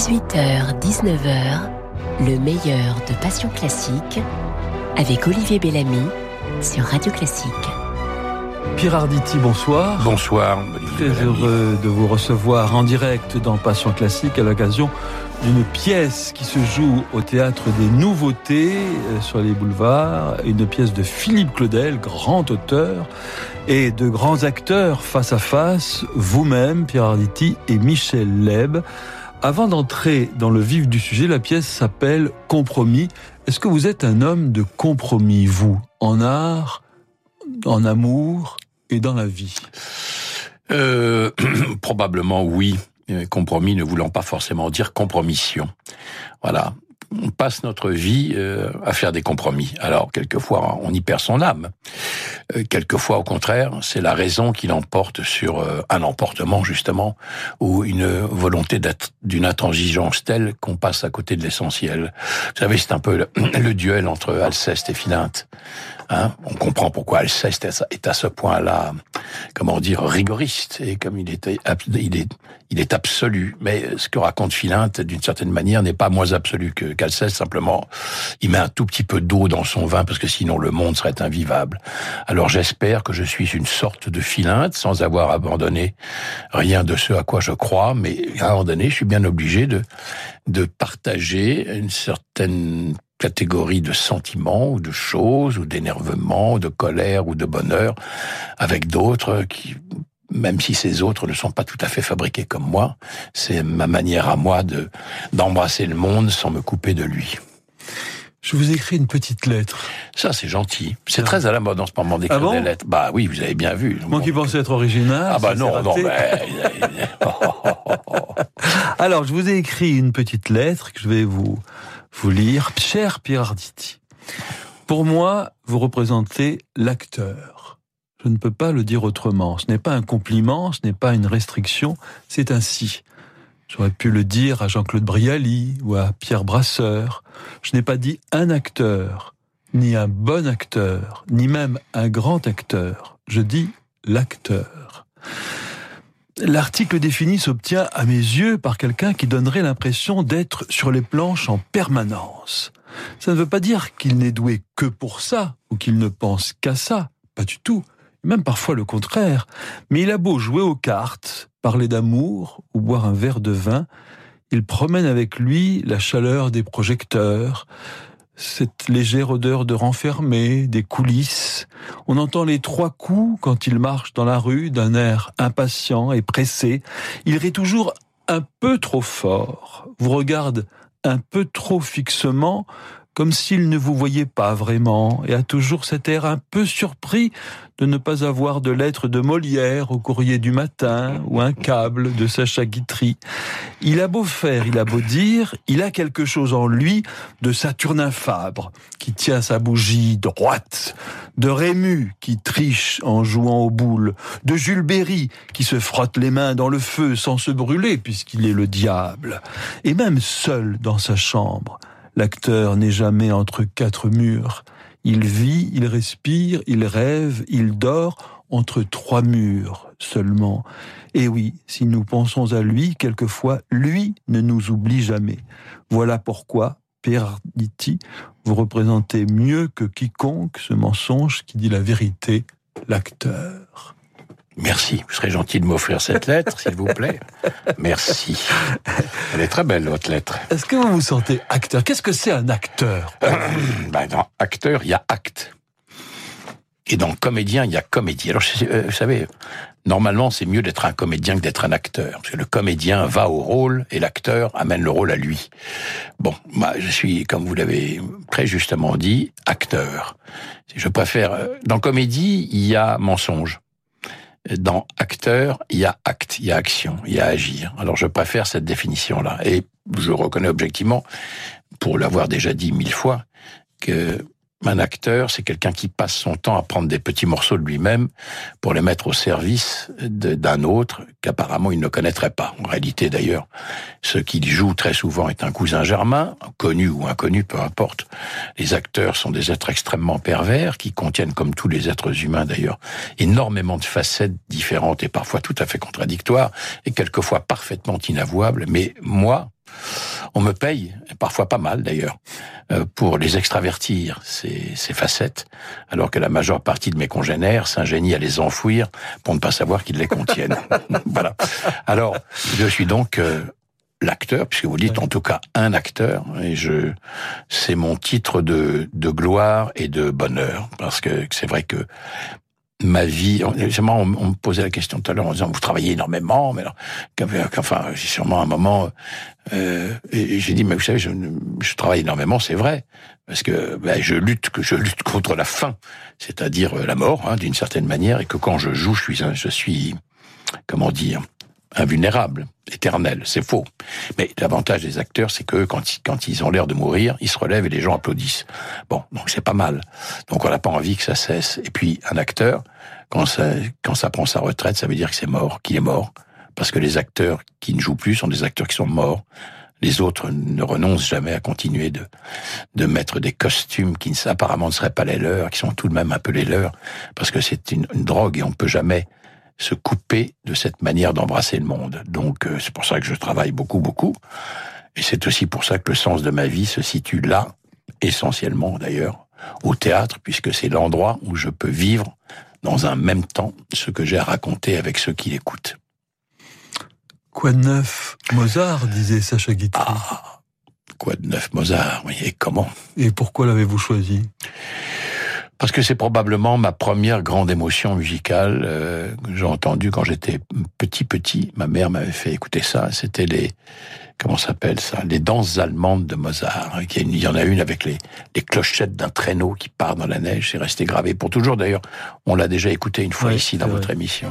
18h, 19h, le meilleur de Passion Classique avec Olivier Bellamy sur Radio Classique. Pierre Arditi, bonsoir. Bonsoir. Très heureux de vous recevoir en direct dans Passion Classique à l'occasion d'une pièce qui se joue au théâtre des Nouveautés euh, sur les boulevards, une pièce de Philippe Claudel, grand auteur, et de grands acteurs face à face, vous-même, Pierre Arditi et Michel Leb. Avant d'entrer dans le vif du sujet, la pièce s'appelle Compromis. Est-ce que vous êtes un homme de compromis, vous, en art, en amour et dans la vie? Euh, Probablement oui. Euh, compromis ne voulant pas forcément dire compromission. Voilà. On passe notre vie euh, à faire des compromis. Alors, quelquefois, on y perd son âme. Euh, quelquefois, au contraire, c'est la raison qui l'emporte sur un emportement, justement, ou une volonté d'une intransigeance telle qu'on passe à côté de l'essentiel. Vous savez, c'est un peu le, duel entre Alceste et Philinte. Hein on comprend pourquoi Alceste est à ce point-là, comment dire, rigoriste et comme il est, absolu. Mais ce que raconte Philinte, d'une certaine manière, n'est pas moins absolu qu'Alceste. Simplement, il met un tout petit peu d'eau dans son vin parce que sinon le monde serait invivable. Alors j'espère que je suis une sorte de Philinte sans avoir abandonné rien de ce à quoi je crois, mais à un moment donné, je suis bien obligé de partager une certaine catégorie de sentiments ou de choses ou d'énervement, de colère ou de bonheur avec d'autres qui même si ces autres ne sont pas tout à fait fabriqués comme moi, c'est ma manière à moi de d'embrasser le monde sans me couper de lui. Je vous écris une petite lettre. Ça, c'est gentil. C'est très à la mode en ce moment d'écrire ah des lettres. Bah oui, vous avez bien vu. Moi qui pensais être original. Ah bah non, non, mais... Alors, je vous ai écrit une petite lettre que je vais vous vous lire. Cher Pierre Arditi, pour moi, vous représentez l'acteur. Je ne peux pas le dire autrement. Ce n'est pas un compliment, ce n'est pas une restriction, c'est ainsi. J'aurais pu le dire à Jean-Claude Brialy ou à Pierre Brasseur. Je n'ai pas dit un acteur, ni un bon acteur, ni même un grand acteur. Je dis l'acteur. L'article défini s'obtient à mes yeux par quelqu'un qui donnerait l'impression d'être sur les planches en permanence. Ça ne veut pas dire qu'il n'est doué que pour ça, ou qu'il ne pense qu'à ça, pas du tout, même parfois le contraire. Mais il a beau jouer aux cartes, parler d'amour ou boire un verre de vin, il promène avec lui la chaleur des projecteurs, cette légère odeur de renfermé, des coulisses. On entend les trois coups quand il marche dans la rue d'un air impatient et pressé. Il rit toujours un peu trop fort, vous regarde un peu trop fixement, comme s'il ne vous voyait pas vraiment, et a toujours cet air un peu surpris de ne pas avoir de lettre de Molière au courrier du matin ou un câble de Sacha Guitry. Il a beau faire, il a beau dire, il a quelque chose en lui de Saturnin Fabre qui tient sa bougie droite, de Rému qui triche en jouant aux boules, de Jules Berry qui se frotte les mains dans le feu sans se brûler puisqu'il est le diable, et même seul dans sa chambre. L'acteur n'est jamais entre quatre murs. Il vit, il respire, il rêve, il dort entre trois murs seulement. Et oui, si nous pensons à lui, quelquefois, lui ne nous oublie jamais. Voilà pourquoi, Pierre Diti, vous représentez mieux que quiconque ce mensonge qui dit la vérité, l'acteur. Merci. Vous serez gentil de m'offrir cette lettre, s'il vous plaît. Merci. Elle est très belle, votre lettre. Est-ce que vous vous sentez acteur? Qu'est-ce que c'est un acteur? Ben, Dans acteur, il y a acte. Et dans comédien, il y a comédie. Alors, euh, vous savez, normalement, c'est mieux d'être un comédien que d'être un acteur. Parce que le comédien va au rôle et l'acteur amène le rôle à lui. Bon, moi, je suis, comme vous l'avez très justement dit, acteur. Je préfère... Euh, dans comédie, il y a mensonge dans acteur, il y a acte, il y a action, il y a agir. Alors je préfère cette définition-là. Et je reconnais objectivement, pour l'avoir déjà dit mille fois, que un acteur, c'est quelqu'un qui passe son temps à prendre des petits morceaux de lui-même pour les mettre au service d'un autre qu'apparemment il ne connaîtrait pas. En réalité, d'ailleurs, ce qu'il joue très souvent est un cousin germain, connu ou inconnu, peu importe. Les acteurs sont des êtres extrêmement pervers qui contiennent, comme tous les êtres humains d'ailleurs, énormément de facettes différentes et parfois tout à fait contradictoires et quelquefois parfaitement inavouables. Mais moi, on me paye, parfois pas mal d'ailleurs, euh, pour les extravertir, ces, ces facettes, alors que la majeure partie de mes congénères s'ingénient à les enfouir pour ne pas savoir qu'ils les contiennent. voilà. Alors, je suis donc euh, l'acteur, puisque vous dites en tout cas un acteur, et je, c'est mon titre de, de gloire et de bonheur, parce que c'est vrai que ma vie. On, on, me posait la question tout à l'heure en disant vous travaillez énormément, mais alors, enfin, sûrement un moment, euh, j'ai dit mais vous savez, je, je travaille énormément, c'est vrai, parce que ben, je lutte, que je lutte contre la faim, c'est-à-dire la mort, hein, d'une certaine manière, et que quand je joue, je suis, je suis, comment dire, invulnérable, éternel. C'est faux. Mais l'avantage des acteurs, c'est que quand, ils ont l'air de mourir, ils se relèvent et les gens applaudissent. Bon, donc c'est pas mal. Donc on n'a pas envie que ça cesse. Et puis un acteur, quand ça, quand ça prend sa retraite, ça veut dire que c'est mort, qu'il est mort. Parce que les acteurs qui ne jouent plus sont des acteurs qui sont morts. Les autres ne renoncent jamais à continuer de, de mettre des costumes qui apparemment ne seraient pas les leurs, qui sont tout de même un peu les leurs, parce que c'est une, une drogue et on peut jamais se couper de cette manière d'embrasser le monde. Donc euh, c'est pour ça que je travaille beaucoup, beaucoup. Et c'est aussi pour ça que le sens de ma vie se situe là, essentiellement d'ailleurs, au théâtre, puisque c'est l'endroit où je peux vivre dans un même temps ce que j'ai à raconter avec ceux qui l'écoutent. Quoi de neuf Mozart, disait Sacha Guitry. Ah, quoi de neuf Mozart, oui, et comment? Et pourquoi l'avez-vous choisi? Parce que c'est probablement ma première grande émotion musicale euh, que j'ai entendue quand j'étais petit petit. Ma mère m'avait fait écouter ça. C'était les comment s'appelle ça? Les danses allemandes de Mozart. Hein, il y en a une avec les, les clochettes d'un traîneau qui part dans la neige. C'est resté gravé pour toujours. D'ailleurs, on l'a déjà écouté une fois ici dans votre émission.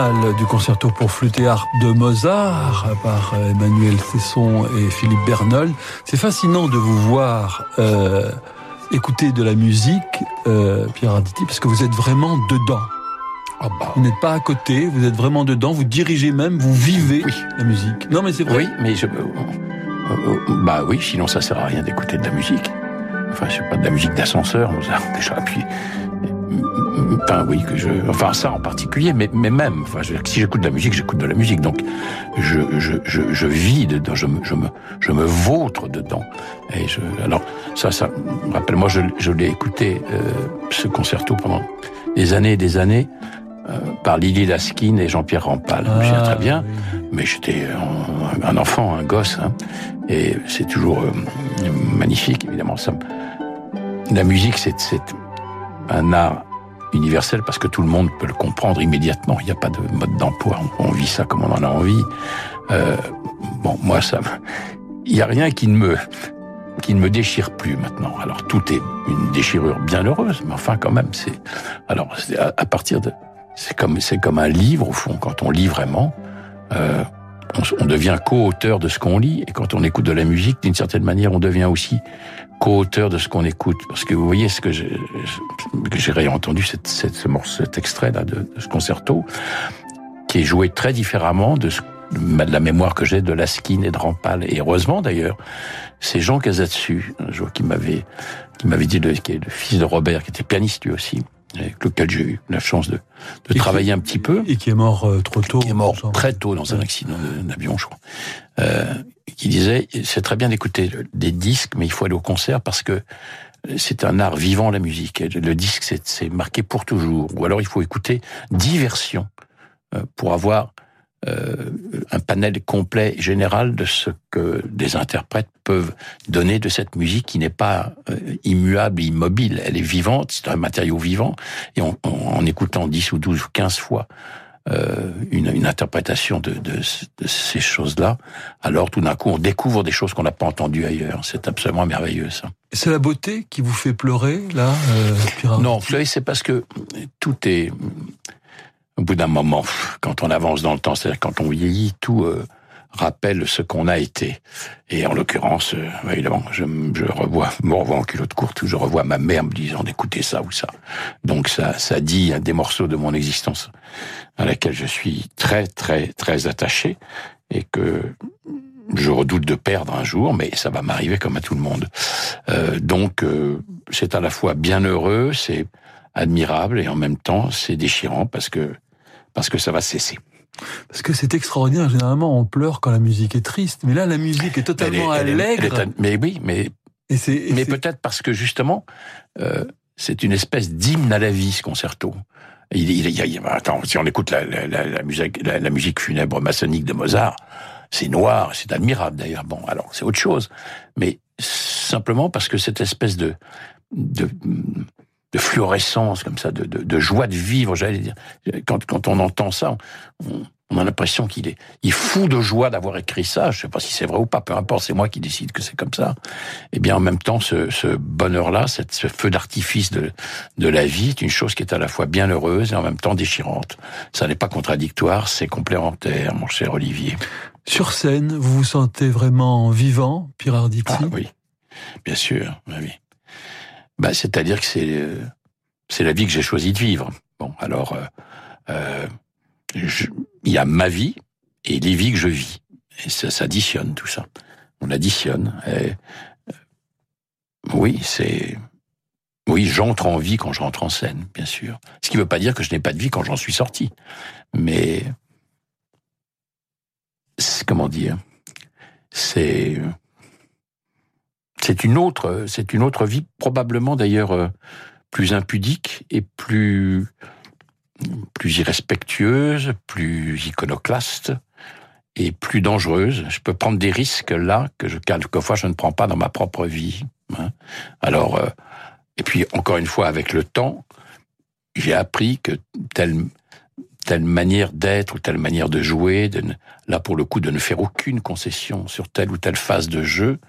Finale du concerto pour flûte et harpe de Mozart par Emmanuel Cesson et Philippe Bernold. C'est fascinant de vous voir euh, écouter de la musique, euh, Pierre Arditi, parce que vous êtes vraiment dedans. Oh bah. Vous n'êtes pas à côté, vous êtes vraiment dedans, vous dirigez même, vous vivez oui. la musique. Non mais c'est vrai. Oui, mais je... Euh, bah oui, sinon ça sert à rien d'écouter de la musique. Enfin, je sais pas de la musique d'ascenseur, déjà. Puis Enfin, oui, que je, enfin ça en particulier, mais, mais même, enfin, je, si j'écoute de la musique, j'écoute de la musique, donc je, je, je, je vis dedans, je, je me, je me vautre dedans. Et je, alors ça, ça, rappelle-moi, je, je l'ai écouté euh, ce concerto pendant des années et des années par Lily Laskin et Jean-Pierre Rampal. je me très bien, mais j'étais un, enfant, un gosse, hein, et c'est toujours magnifique, évidemment. Ça, la musique, c'est un art universel parce que tout le monde peut le comprendre immédiatement. Il n'y a pas de mode d'emploi. On, vit ça comme on en a envie. Euh, bon, moi, ça, il n'y a rien qui ne me qui ne me déchire plus maintenant. Alors tout est une déchirure bien heureuse, mais enfin quand même, c'est alors à, partir de c'est comme c'est comme un livre au fond. Quand on lit vraiment, euh, on, devient co-auteur de ce qu'on lit, et quand on écoute de la musique, d'une certaine manière, on devient aussi co-auteur de ce qu'on écoute. Parce que vous voyez ce que j'ai, réentendu cette, cette, ce morceau, cet extrait là de, de, ce concerto, qui est joué très différemment de, ce, de la mémoire que j'ai de Laskin et de Rampal. Et heureusement d'ailleurs, c'est Jean Casatsu, un jour qui m'avait qui m'avait dit, le, qui est le fils de Robert, qui était pianiste lui aussi, avec lequel j'ai eu la chance de, de travailler qui, un petit peu. Et qui est mort euh, trop tôt. Qui est mort très tôt dans un accident d'avion, je crois. Euh, qui disait, c'est très bien d'écouter des disques, mais il faut aller au concert parce que c'est un art vivant, la musique. Le disque, c'est marqué pour toujours. Ou alors, il faut écouter dix versions euh, pour avoir euh, un panel complet général de ce que des interprètes peuvent donner de cette musique qui n'est pas euh, immuable, immobile. Elle est vivante, c'est un matériau vivant. Et en, en, écoutant 10 ou 12 ou 15 fois euh, une, une, interprétation de, de, de ces choses-là, alors tout d'un coup on découvre des choses qu'on n'a pas entendues ailleurs. C'est absolument merveilleux ça. C'est la beauté qui vous fait pleurer là euh, Non, pleurer c'est parce que tout est au bout d'un moment, quand on avance dans le temps, c'est-à-dire quand on vieillit, tout euh, rappelle ce qu'on a été. Et en l'occurrence, euh, évidemment, je, revois, me revois en culotte courte, je revois ma mère me disant d'écouter ça ou ça. Donc ça, ça dit des morceaux de mon existence à laquelle je suis très, très, très attaché et que je redoute de perdre un jour, mais ça va m'arriver comme à tout le monde. Euh, donc, euh, c'est à la fois bien heureux, c'est admirable et en même temps c'est déchirant parce que parce que ça va cesser. Parce que c'est extraordinaire. Généralement, on pleure quand la musique est triste, mais là, la musique est totalement elle est, allègre. Est, est, mais oui, mais et mais peut-être parce que justement, euh, c'est une espèce d'hymne à la vie ce concerto. Il, il, il, il, attends, si on écoute la, la, la, la musique, la, musique funèbre maçonnique de Mozart, c'est noir, c'est admirable d'ailleurs. Bon, alors c'est autre chose, mais simplement parce que cette espèce de de, de fluorescence comme ça, de, de, de joie de vivre, j'allais dire. Quand, quand on entend ça, on, on a l'impression qu'il est, il est fou de joie d'avoir écrit ça. Je sais pas si c'est vrai ou pas, peu importe, c'est moi qui décide que c'est comme ça. Et bien, en même temps, ce, ce bonheur-là, ce feu d'artifice de, de la vie, est une chose qui est à la fois bien heureuse et en même temps déchirante. Ça n'est pas contradictoire, c'est complémentaire, mon cher Olivier. Sur scène, vous vous sentez vraiment vivant, Pierre Arditi Ah oui, bien sûr, oui. Bah, c'est-à-dire que c'est c'est la vie que j'ai choisi de vivre. Bon, alors euh, euh, il y a ma vie et les vies que je vis. Et ça s'additionne tout ça. On additionne. Et, euh, oui, c'est oui, j'entre en vie quand je rentre en scène, bien sûr. Ce qui ne veut pas dire que je n'ai pas de vie quand j'en suis sorti. Mais comment dire C'est c'est une autre, c'est une autre vie, probablement d'ailleurs euh, plus impudique et plus plus irrespectueuse, plus iconoclaste et plus dangereuse. Je peux prendre des risques là que je, quelquefois je ne prends pas dans ma propre vie. Hein. Alors, euh, et puis encore une fois, avec le temps, j'ai appris que telle telle manière d'être ou telle manière de jouer, là pour le coup de ne faire aucune concession sur telle ou telle phase de jeu,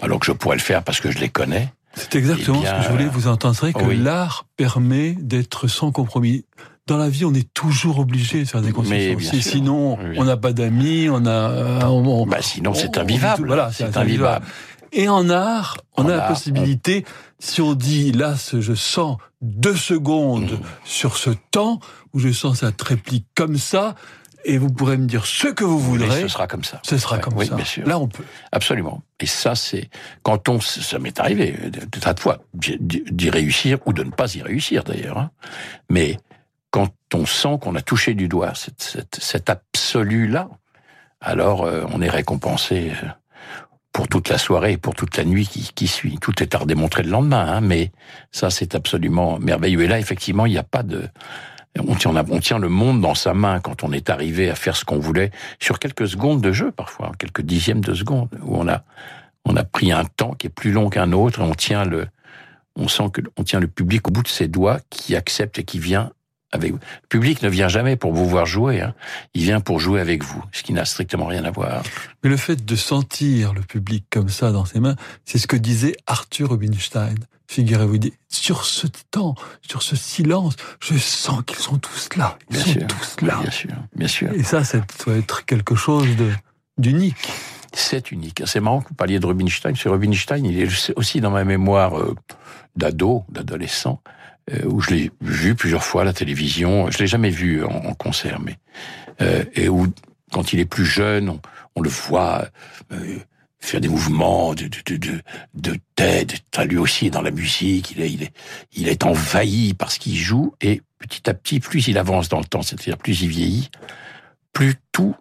alors que je pourrais le faire parce que je les connais. C'est exactement bien, ce que je voulais vous entendre. Que oui. l'art permet d'être sans compromis. Dans la vie, on est toujours obligé de faire des concessions. Si, sinon, oui. on n'a pas d'amis, on a. On, bah sinon, c'est invivable. voilà, c'est invivable. Et en art, on, on a, a, la possibilité, on... si on dit là, je sens deux secondes mmh. sur ce temps où je sens ça réplique comme ça, et vous pourrez me dire ce que vous voudrez. Ce sera comme ça. Ce sera ouais, comme oui, ça. Bien sûr. Là, on peut. Absolument. Et ça, c'est quand on, ça m'est arrivé de tas de fois d'y réussir ou de ne pas y réussir d'ailleurs. Hein. Mais quand on sent qu'on a touché du doigt cette, cette, cet absolu là, alors euh, on est récompensé euh, pour toute la soirée et pour toute la nuit qui, qui suit. Tout est à redémontrer le lendemain, hein, mais ça c'est absolument merveilleux. Et là, effectivement, il n'y a pas de On tient, le monde dans sa main quand on est arrivé à faire ce qu'on voulait sur quelques secondes de jeu parfois, quelques dixièmes de seconde, où on a, on a pris un temps qui est plus long qu'un autre et on tient le, on sent que on tient le public au bout de ses doigts qui accepte et qui vient avec vous. Le public ne vient jamais pour vous voir jouer, hein. il vient pour jouer avec vous, ce qui n'a strictement rien à voir. Mais le fait de sentir le public comme ça dans ses mains, c'est ce que disait Arthur Rubinstein. Figurez-vous, sur ce temps, sur ce silence, je sens qu'ils sont tous là. Ils bien sont sûr, tous là. Bien sûr, bien sûr. Et ça, ça doit être quelque chose d'unique. C'est unique. C'est marrant que vous parliez de Rubinstein. C'est Rubinstein, il est aussi dans ma mémoire euh, d'ado, d'adolescent, euh, où je l'ai vu plusieurs fois à la télévision. Je l'ai jamais vu en, en concert, mais euh, et où quand il est plus jeune, on, on le voit faire des mouvements de, de, de, de tête. Lui aussi dans la musique, il est, il est, il est envahi par ce qu'il joue. Et petit à petit, plus il avance dans le temps, c'est-à-dire plus il vieillit, plus tout,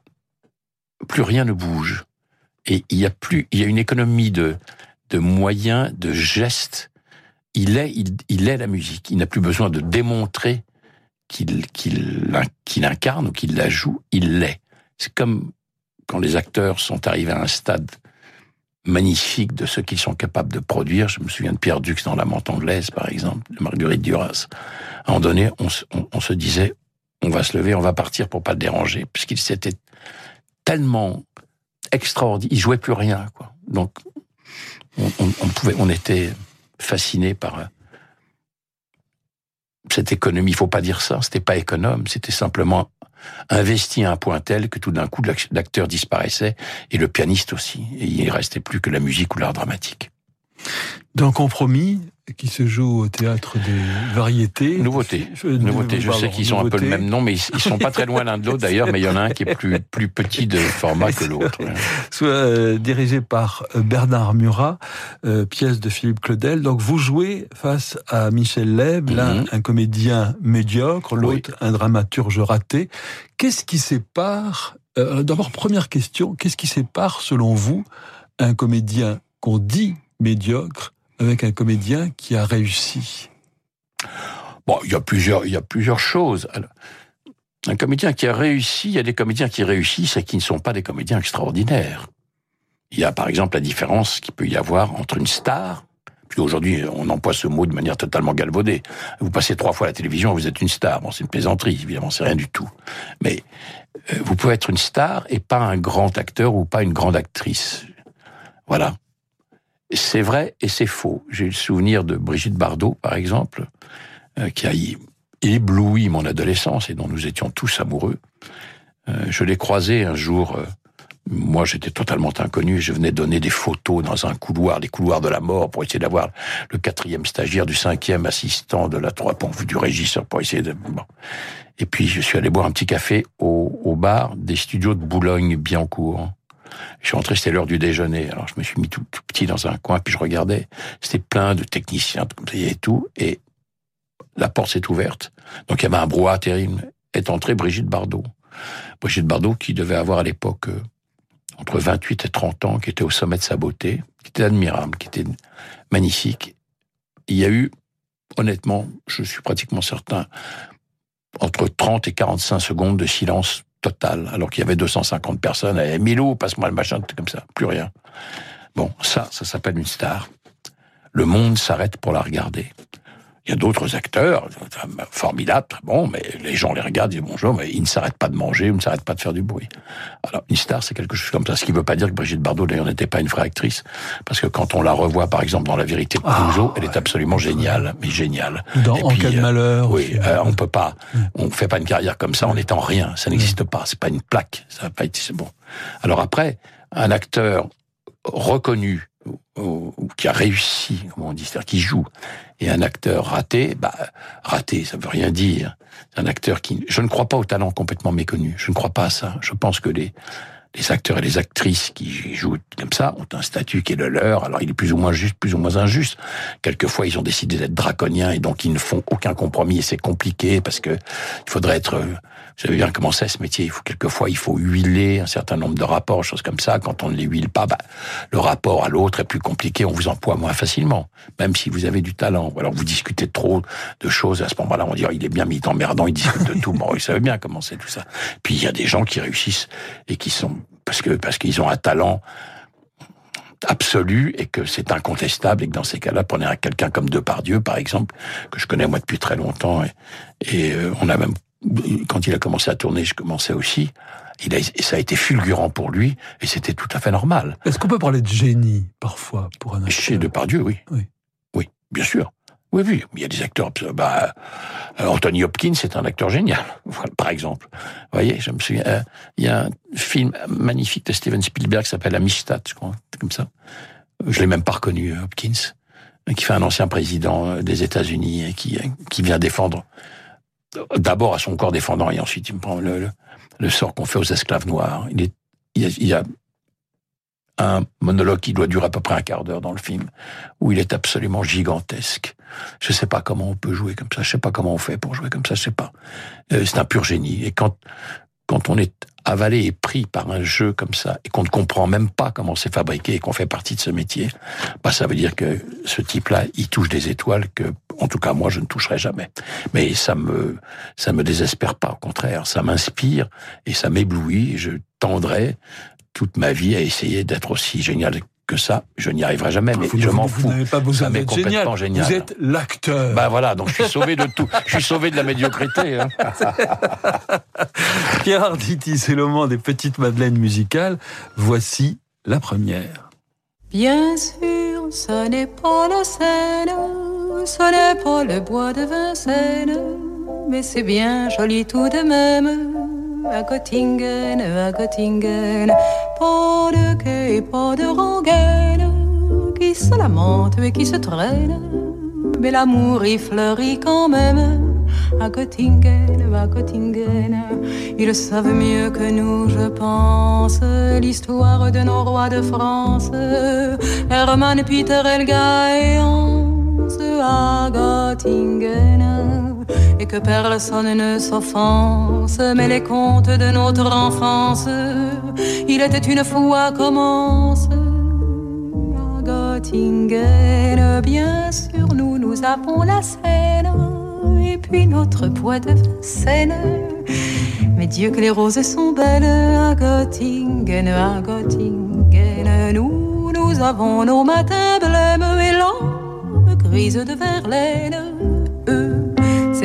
plus rien ne bouge. Et il y a plus, il y a une économie de, de moyens, de gestes. Il est, il, il est la musique. Il n'a plus besoin de démontrer qu'il qu'il qu'il incarne ou qu'il la joue. Il l'est. C'est comme quand les acteurs sont arrivés à un stade magnifique de ce qu'ils sont capables de produire. Je me souviens de Pierre Dux dans La Mente anglaise, par exemple, de Marguerite Duras. À un moment donné, on, se- disait, on va se lever, on va partir pour pas le déranger, puisqu'il s'était tellement extraordinaire, il jouait plus rien, quoi. Donc, on, pouvait, on était fasciné par euh, cette économie. Il faut pas dire ça, c'était pas économe, c'était simplement investi à un point tel que tout d'un coup l'ac- l'acteur disparaissait et le pianiste aussi. Et il restait plus que la musique ou l'art dramatique. D'un compromis qui se joue au théâtre des variétés. Nouveauté. Euh, Nouveauté. Je pardon, sais qu'ils ont un peu le même nom, mais ils, ils sont pas très loin l'un de l'autre d'ailleurs. Mais il y en a un qui est plus plus petit de format que l'autre. soit euh, dirigé par euh, Bernard Murat, euh, pièce de Philippe Claudel. Donc vous jouez face à Michel Leb, l'un Mhm. un comédien médiocre, l'autre un dramaturge raté. Qu'est-ce qui sépare euh, D'abord première question, qu'est-ce qui sépare selon vous un comédien qu'on dit médiocre avec un comédien qui a réussi Bon, il y a plusieurs, il y a plusieurs choses. Un comédien qui a réussi, il y a des comédiens qui réussissent et qui ne sont pas des comédiens extraordinaires. Il y a par exemple la différence qu'il peut y avoir entre une star, puis aujourd'hui on emploie ce mot de manière totalement galvaudée. Vous passez trois fois à la télévision, vous êtes une star. Bon, c'est une plaisanterie, évidemment, c'est rien du tout. Mais euh, vous pouvez être une star et pas un grand acteur ou pas une grande actrice. Voilà. C'est vrai et c'est faux. J'ai le souvenir de Brigitte Bardot, par exemple, euh, qui a ébloui mon adolescence et dont nous étions tous amoureux. Euh, je l'ai croisée un jour. euh, moi, j'étais totalement inconnu. Je venais donner des photos dans un couloir, des couloirs de la mort, pour essayer d'avoir le quatrième stagiaire du cinquième assistant de la trois du régisseur pour essayer de. Bon. Et puis, je suis allé boire un petit café au, au bar des studios de Boulogne-Billancourt. Je suis rentré, c'était l'heure du déjeuner. Alors, je me suis mis tout, petit dans un coin, puis je regardais. C'était plein de techniciens et tout. Et la porte s'est ouverte. Donc, il y avait un brouhaha terrible. Est entrée Brigitte Bardot. Brigitte Bardot, qui devait avoir à l'époque euh, entre 28 et 30 ans, qui était au sommet de sa beauté, qui était admirable, qui était magnifique. Il y a eu, honnêtement, je suis pratiquement certain, entre 30 et 45 secondes de silence total, alors qu'il y avait 250 personnes. Et Milo, passe-moi le machin, comme ça, plus rien. Bon, ça, ça s'appelle une star. Le monde s'arrête pour la regarder. Il y a d'autres acteurs, formidables, très bons, mais les gens les regardent, disent bonjour, mais ils ne s'arrêtent pas de manger ou ne s'arrêtent pas de faire du bruit. Alors, une star, c'est quelque chose comme ça. Ce qui ne veut pas dire que Brigitte Bardot, d'ailleurs, n'était pas une vraie actrice. Parce que quand on la revoit, par exemple, dans La vérité de Ah, Clouseau, elle est absolument géniale, mais géniale. Dans Et En puis, cas de euh, malheur Oui, euh, on peut pas, on fait pas une carrière comme ça en étant rien. Ça n'existe pas. C'est pas une plaque. Ça n'a pas été, c'est bon. Alors après, un acteur reconnu ou, qui a réussi, comme on dit, c'est-à-dire qui joue, et un acteur raté, bah raté, ça veut rien dire. C'est un acteur qui, je ne crois pas au talent complètement méconnu. Je ne crois pas à ça. Je pense que les les acteurs et les actrices qui jouent comme ça ont un statut qui est le leur. Alors il est plus ou moins juste, plus ou moins injuste. Quelquefois ils ont décidé d'être draconiens et donc ils ne font aucun compromis et c'est compliqué parce que il faudrait être vous savez bien comment c'est ce métier. Il faut quelquefois, il faut huiler un certain nombre de rapports, choses comme ça. Quand on ne les huile pas, bah, le rapport à l'autre est plus compliqué. On vous emploie moins facilement, même si vous avez du talent. Alors vous discutez trop de choses. À ce moment-là, on dit oh, il est bien mis emmerdant, il discute de tout. Bon, vous savez bien comment c'est tout ça. Puis il y a des gens qui réussissent et qui sont parce que parce qu'ils ont un talent absolu et que c'est incontestable et que dans ces cas-là, prenez quelqu'un comme Depardieu, par exemple, que je connais moi depuis très longtemps et, et euh, on a même quand il a commencé à tourner, je commençais aussi. Il a, ça a été fulgurant pour lui, et c'était tout à fait normal. Est-ce qu'on peut parler de génie, parfois, pour un acteur Chez Depardieu, oui. Oui. Oui, bien sûr. Oui, oui, il y a des acteurs. Bah, euh, Anthony Hopkins, c'est un acteur génial, par exemple. Vous voyez, je me souviens. Euh, il y a un film magnifique de Steven Spielberg qui s'appelle Amistad, je crois, comme ça. Je l'ai même pas reconnu, euh, Hopkins, qui fait un ancien président des États-Unis et qui, qui vient défendre d'abord à son corps défendant et ensuite il me prend le, le, sort qu'on fait aux esclaves noirs. Il, est, il, y a, un monologue qui doit durer à peu près un quart d'heure dans le film, où il est absolument gigantesque. Je sais pas comment on peut jouer comme ça, je sais pas comment on fait pour jouer comme ça, je sais pas. Euh, c'est un pur génie. Et quand quand on est avalé et pris par un jeu comme ça et qu'on ne comprend même pas comment c'est fabriqué et qu'on fait partie de ce métier, bah ça veut dire que ce type-là, il touche des étoiles que, en tout cas moi, je ne toucherai jamais. Mais ça me ça me désespère pas, au contraire, ça m'inspire et ça m'éblouit. Je tendrai toute ma vie à essayer d'être aussi génial que ça, je n'y arriverai jamais, mais je m'en fous. Vous n'avez pas besoin d'être génial. génial. Vous êtes l'acteur. Bah voilà, donc je suis sauvé de tout. je suis sauvé de la médiocrité. Hein. Pierre Arditi, c'est le moment des petites madeleines musicales. Voici la première. Bien sûr, ce n'est pas la Seine, ce n'est pas le bois de Vincennes, mais c'est bien joli tout de même à Göttingen, à Göttingen. Pas de quai, pas de rengaine qui se lamente et qui se traîne. Mais l'amour y fleurit quand même à Göttingen, à Göttingen. Ils savent mieux que nous, je pense, l'histoire de nos rois de France. Hermann, Peter, Elga et Hans à Göttingen et que personne ne s'offense. Mais les contes de notre enfance, il était une fois commence. À Göttingen, bien sûr, nous, nous avons la Seine, et puis notre poids de Seine. Mais Dieu que les roses sont belles à Göttingen, à Göttingen. Nous, nous avons nos matins blêmes et l'ombre grise de Verlaine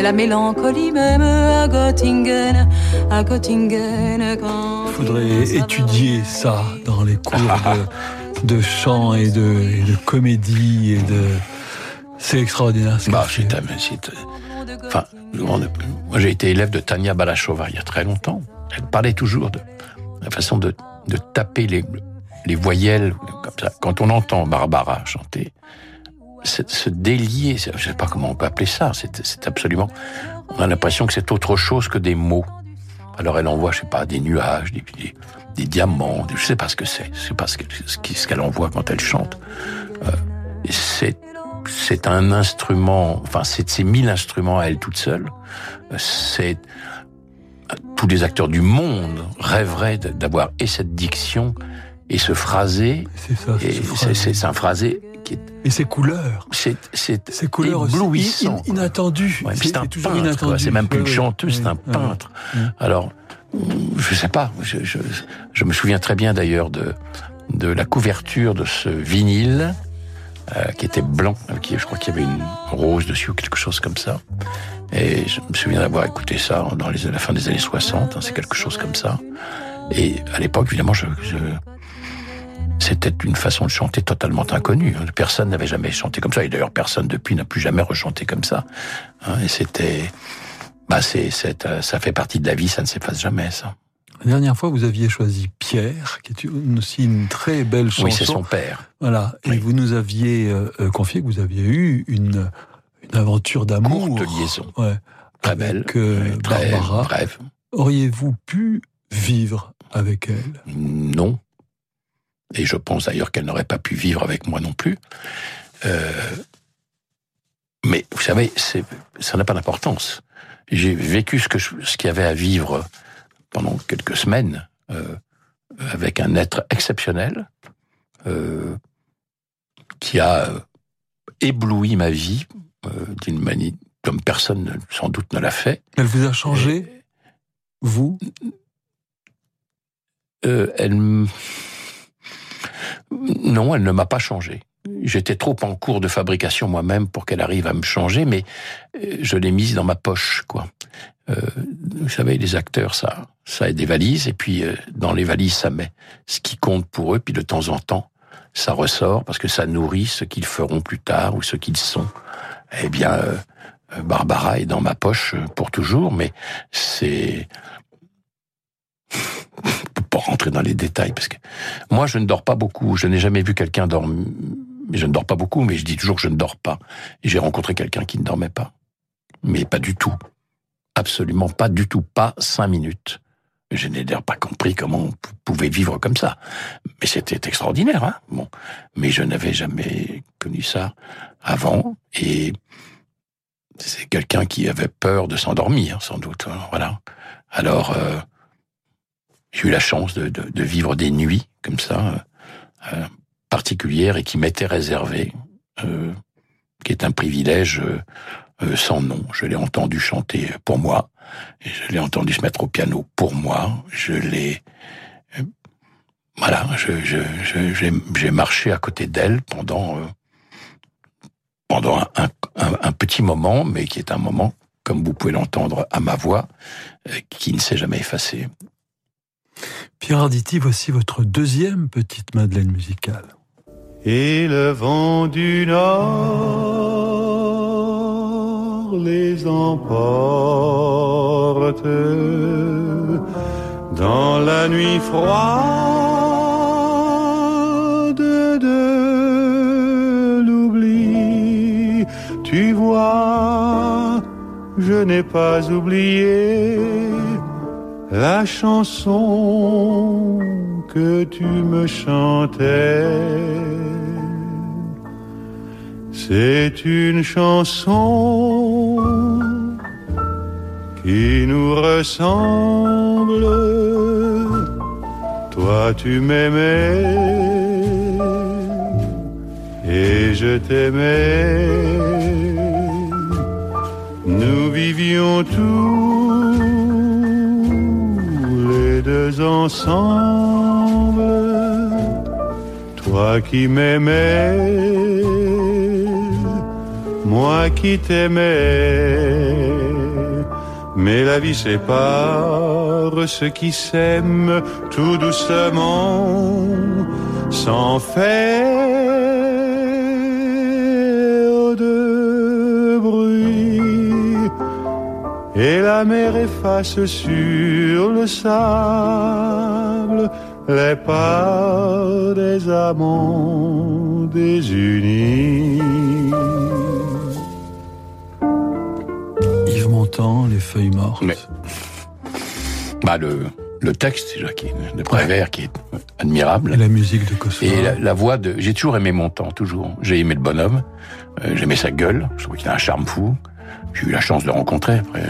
c'est la mélancolie même à Göttingen, à Göttingen. Il faudrait étudier ça dans les cours de, chant et de, de, comédie et de. C'est extraordinaire. Bah, c'est, enfin, moi j'ai été élève de Tania Balachova il y a très longtemps. Elle parlait toujours de la façon de, de taper les, les voyelles comme ça. Quand on entend Barbara chanter, se délier, je ne sais pas comment on peut appeler ça, c'est absolument... On a l'impression que c'est autre chose que des mots. Alors elle envoie, je sais pas, des nuages, des, des, diamants, je sais pas ce que c'est, je sais pas ce qu'elle envoie quand elle chante. Euh, c'est c'est un instrument, enfin c'est ces mille instruments à elle toute seule. C'est tous les acteurs du monde rêveraient d'avoir et cette diction et ce phrasé. C'est ça, un phrasé et ses couleurs. C'est ces couleurs éblouissantes, inattendues. c'est un peintre. C'est même plus une chanteuse, c'est un peintre. Alors, je sais pas. Je, je, je me souviens très bien d'ailleurs de de la couverture de ce vinyle euh, qui était blanc, qui je crois qu'il y avait une rose dessus ou quelque chose comme ça. Et je me souviens d'avoir écouté ça dans les, la fin des années 60. Hein, c'est quelque chose comme ça. Et à l'époque, évidemment, je, je c'était une façon de chanter totalement inconnue. Personne n'avait jamais chanté comme ça. Et d'ailleurs, personne depuis n'a plus jamais rechanté comme ça. Hein, et c'était, bah, c'est, euh, ça fait partie de la vie, ça ne s'efface jamais, ça. La dernière fois, vous aviez choisi Pierre, qui est aussi une très belle chanson. Oui, c'est son père. Voilà. Et vous nous aviez euh, euh, confié que vous aviez eu une, une aventure d'amour. Courte liaison. Ouais. Très belle. Barbara. Bref. Auriez-vous pu vivre avec elle? Non. Et je pense d'ailleurs qu'elle n'aurait pas pu vivre avec moi non plus. Euh, mais vous savez, ça n'a pas d'importance. J'ai vécu ce que ce qu'il y avait à vivre pendant quelques semaines euh, avec un être exceptionnel euh, qui a ébloui ma vie d'une manière comme personne sans doute ne l'a fait. Elle vous a changé, vous? Elle non, elle ne m'a pas changé. J'étais trop en cours de fabrication moi-même pour qu'elle arrive à me changer, mais euh, je l'ai mise dans ma poche, quoi. Euh, vous savez, les acteurs, ça, ça a des valises, et puis euh, dans les valises, ça met ce qui compte pour eux, puis de temps en temps, ça ressort parce que ça nourrit ce qu'ils feront plus tard ou ce qu'ils sont. Eh bien, Barbara est dans ma poche pour toujours, mais c'est pas rentrer dans les détails parce que moi je ne dors pas beaucoup. Je n'ai jamais vu quelqu'un dormir. Je ne dors pas beaucoup, mais je dis toujours que je ne dors pas. J'ai rencontré quelqu'un qui ne dormait pas, mais pas du tout, absolument pas du tout, pas cinq minutes. Je n'ai d'ailleurs pas compris comment on pouvait vivre comme ça. Mais c'était extraordinaire, hein. Bon, mais je n'avais jamais connu ça avant. Et c'est quelqu'un qui avait peur de s'endormir, sans doute. Hein, voilà. Alors, euh, j'ai eu la chance de, de, de, vivre des nuits comme ça, euh, euh particulières et qui m'étaient réservées, euh, qui est un privilège euh, sans nom. Je l'ai entendu chanter pour moi, je l'ai entendu se mettre au piano pour moi. Je l'ai, voilà, je, je, je, j'ai marché à côté d'elle pendant pendant un, petit moment, mais qui est un moment, comme vous pouvez l'entendre à ma voix, qui ne s'est jamais effacé. Pierre Arditi, voici votre deuxième petite Madeleine musicale. Et le vent du nord les emporte dans la nuit froide de l'oubli. Tu vois, je n'ai pas oublié la chanson que tu me chantais. C'est une chanson qui nous ressemble. Toi tu m'aimais et je t'aimais. Nous vivions tous ensemble, toi qui m'aimais, moi qui t'aimais. Mais la vie sépare ceux qui s'aiment tout doucement, sans faire et la mer efface sur le sable les pas des amants désunis. Yves Montand, Les feuilles mortes. Mais, bah le, le texte déjà qui de Prévert qui est admirable. Et la musique de Kosovo. Et la, voix de. J'ai toujours aimé Montand, toujours. J'ai aimé le bonhomme. Euh, J'aimais sa gueule. Je trouvais qu'il a un charme fou. J'ai eu la chance de le rencontrer. Euh,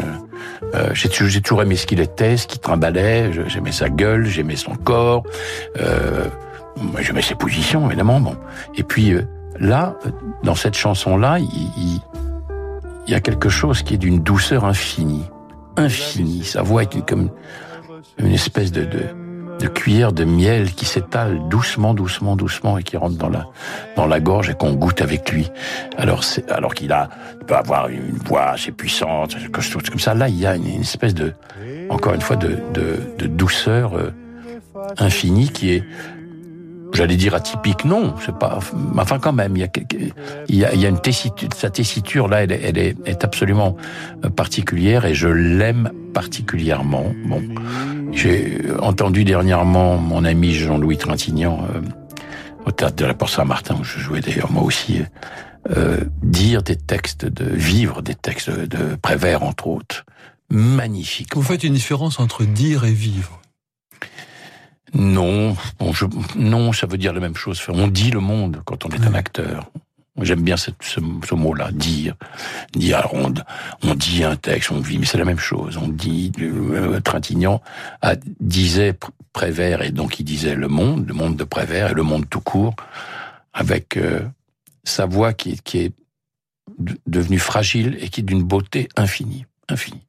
euh j'ai toujours aimé ce qu'il était, ce qu'il trimballait. J'aimais sa gueule, j'aimais son corps. Euh, j'aimais ses positions, évidemment. Bon. Et puis euh, là, dans cette chanson-là, il, il, y a quelque chose qui est d'une douceur infinie, infinie. Sa voix est une, comme une espèce de, de de cuillère de miel qui s'étale doucement, doucement, doucement et qui rentre dans la dans la gorge et qu'on goûte avec lui. Alors c'est alors qu'il a il peut avoir une voix assez puissante, quelque chose comme ça. Là, il y a une, espèce de encore une fois de de, de douceur euh, infinie qui est J'allais dire atypique, non, c'est pas. Enfin, quand même, il y a, il y a, il y a une tessiture. Sa tessiture là, elle, elle est, est absolument euh, particulière et je l'aime particulièrement. Bon, j'ai entendu dernièrement mon ami Jean-Louis Trintignant euh, au théâtre de la Porte Saint-Martin où je jouais d'ailleurs moi aussi. Euh, dire des textes de vivre des textes de Prévert entre autres magnifique. Vous faites une différence entre dire et vivre? Non, bon, je, non, ça veut dire la même chose. On dit le monde quand on est un acteur. J'aime bien cette, ce, ce mot-là, dire. Dire, on, on, dit un texte, on vit, mais c'est la même chose. On dit, euh, Trintignant a, disait Prévert, et donc il disait le monde, le monde de Prévert, et le monde tout court, avec euh, sa voix qui, qui est devenue fragile et qui est d'une beauté infinie, infinie.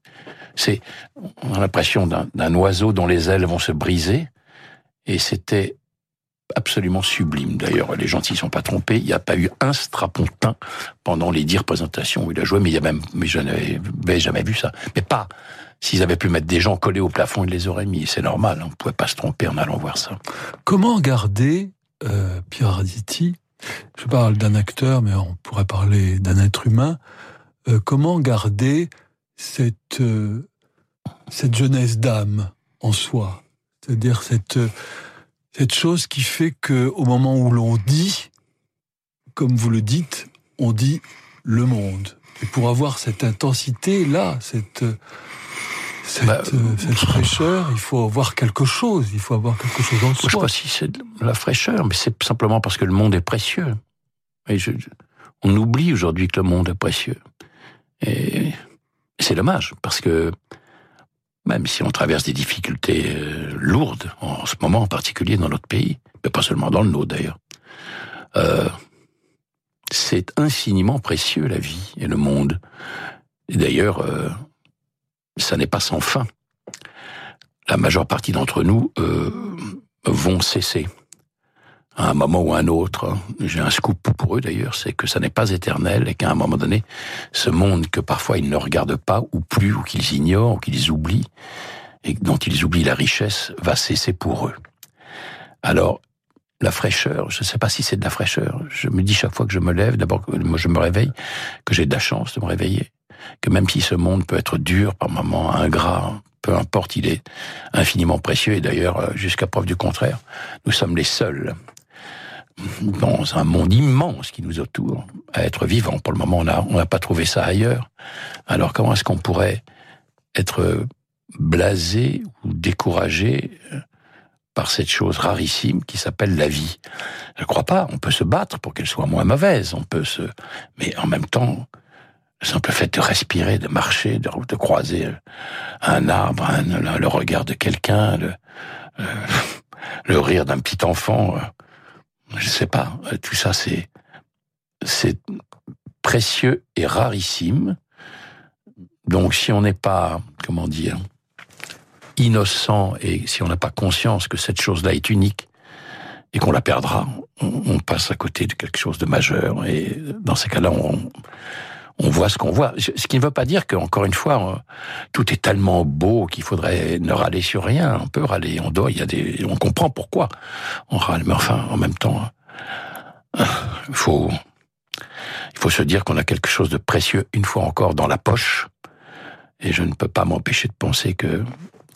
C'est, on a l'impression d'un oiseau dont les ailes vont se briser, et c'était absolument sublime. D'ailleurs, les gens s'y sont pas trompés. Il n'y a pas eu un strapontin pendant les dix représentations où il a joué, mais il y a même, mais je n'avais jamais vu ça. Mais pas. S'ils avaient pu mettre des gens collés au plafond, ils les auraient mis. C'est normal. On ne pouvait pas se tromper en allant voir ça. Comment garder, euh, Pierre Arditi, je parle d'un acteur, mais on pourrait parler d'un être humain, euh, comment garder cette, euh, cette jeunesse d'âme en soi? C'est-à-dire cette, cette chose qui fait que au moment où l'on dit, comme vous le dites, on dit le monde. Et pour avoir cette intensité là, cette cette, bah, cette, fraîcheur, il faut avoir quelque chose, il faut avoir quelque chose en soi. Je sais pas si c'est la fraîcheur, mais c'est simplement parce que le monde est précieux. Et je, on oublie aujourd'hui que le monde est précieux. Et c'est dommage, parce que même si on traverse des difficultés euh, lourdes, en ce moment en particulier dans notre pays, mais pas seulement dans le nôtre d'ailleurs, euh, c'est infiniment précieux la vie et le monde. Et d'ailleurs, euh, ça n'est pas sans fin. La majeure partie d'entre nous vont cesser à un moment ou à un autre. J'ai un scoop pour eux d'ailleurs, c'est que ça n'est pas éternel et qu'à un moment donné, ce monde que parfois ils ne regardent pas ou plus, ou qu'ils ignorent, ou qu'ils oublient, et dont ils oublient la richesse, va cesser pour eux. Alors, la fraîcheur, je ne sais pas si c'est de la fraîcheur. Je me dis chaque fois que je me lève, d'abord, moi je me réveille, que j'ai de la chance de me réveiller, que même si ce monde peut être dur par moments, ingrat, peu importe, il est infiniment précieux et d'ailleurs, jusqu'à preuve du contraire, nous sommes les seuls dans un monde immense qui nous entoure, à être vivant. Pour le moment, on n'a on pas trouvé ça ailleurs. Alors comment est-ce qu'on pourrait être blasé ou découragé euh, par cette chose rarissime qui s'appelle la vie? Je ne crois pas. On peut se battre pour qu'elle soit moins mauvaise. On peut se, mais en même temps, le simple fait de respirer, de marcher, de, croiser un arbre, le regard de quelqu'un, le, euh, rire d'un petit enfant, euh, je sais pas, euh, tout ça c'est c'est précieux et rarissime. Donc si on n'est pas, comment dire, innocent et si on n'a pas conscience que cette chose-là est unique et qu'on la perdra, on, passe à côté de quelque chose de majeur. Et dans ces cas-là, voit ce qu'on voit. Ce qui ne veut pas dire qu'encore une fois, tout est tellement beau qu'il faudrait ne râler sur rien. On peut râler, on doit, il y a des, on comprend pourquoi on râle, mais enfin, en même temps, il faut, il faut se dire qu'on a quelque chose de précieux une fois encore dans la poche. Et je ne peux pas m'empêcher de penser que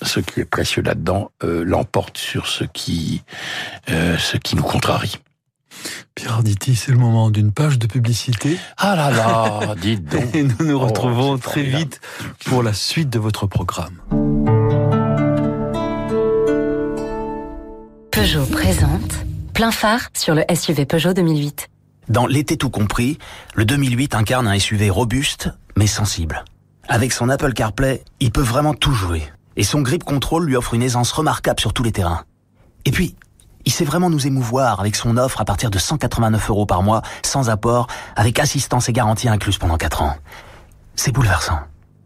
ce qui est précieux là-dedans euh, l'emporte sur ce qui, euh, ce qui nous contrarie. Pierre Arditi, c'est le moment d'une page de publicité. Ah là là, dites donc. Et nous nous retrouvons oh, très vite pour la suite de votre programme. Peugeot présente plein phare sur le SUV Peugeot 2008. Dans l'été tout compris, le 2008 incarne un SUV robuste mais sensible. Avec son Apple CarPlay, il peut vraiment tout jouer. Et son grip control lui offre une aisance remarquable sur tous les terrains. Et puis, il sait vraiment nous émouvoir avec son offre à partir de 189 euros par mois, sans apport, avec assistance et garantie incluse pendant 4 ans. C'est bouleversant.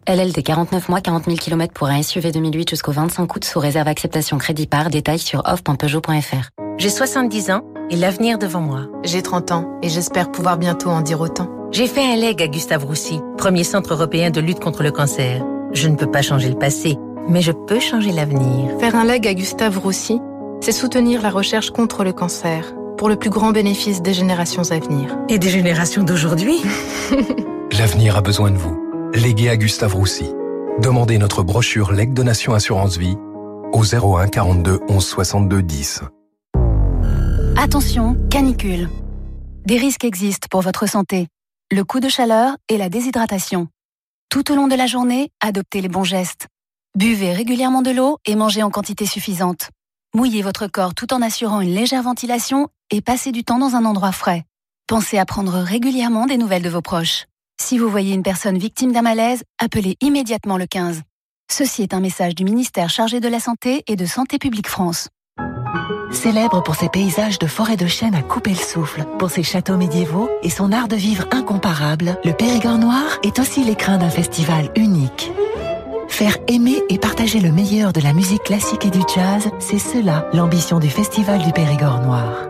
LLD 49 mois, 40 000 km pour un SUV 2008 jusqu'au 25 août sous réserve acceptation crédit par détail sur off.peugeot.fr. J'ai 70 ans et l'avenir devant moi. J'ai 30 ans et j'espère pouvoir bientôt en dire autant. J'ai fait un leg à Gustave Roussy, premier centre européen de lutte contre le cancer. Je ne peux pas changer le passé, mais je peux changer l'avenir. Faire un leg à Gustave Roussy, c'est soutenir la recherche contre le cancer, pour le plus grand bénéfice des générations à venir. Et des générations d'aujourd'hui L'avenir a besoin de vous. Légué à Gustave Roussy. Demandez notre brochure Leg Donation Assurance Vie au 01 42 11 62 10. Attention, canicule. Des risques existent pour votre santé. Le coup de chaleur et la déshydratation. Tout au long de la journée, adoptez les bons gestes. Buvez régulièrement de l'eau et mangez en quantité suffisante. Mouillez votre corps tout en assurant une légère ventilation et passez du temps dans un endroit frais. Pensez à prendre régulièrement des nouvelles de vos proches. Si vous voyez une personne victime d'un malaise, appelez immédiatement le 15. Ceci est un message du ministère chargé de la Santé et de Santé publique France. Célèbre pour ses paysages de forêt de chêne à couper le souffle, pour ses châteaux médiévaux et son art de vivre incomparable, le Périgord Noir est aussi l'écrin d'un festival unique. Faire aimer et partager le meilleur de la musique classique et du jazz, c'est cela l'ambition du Festival du Périgord Noir.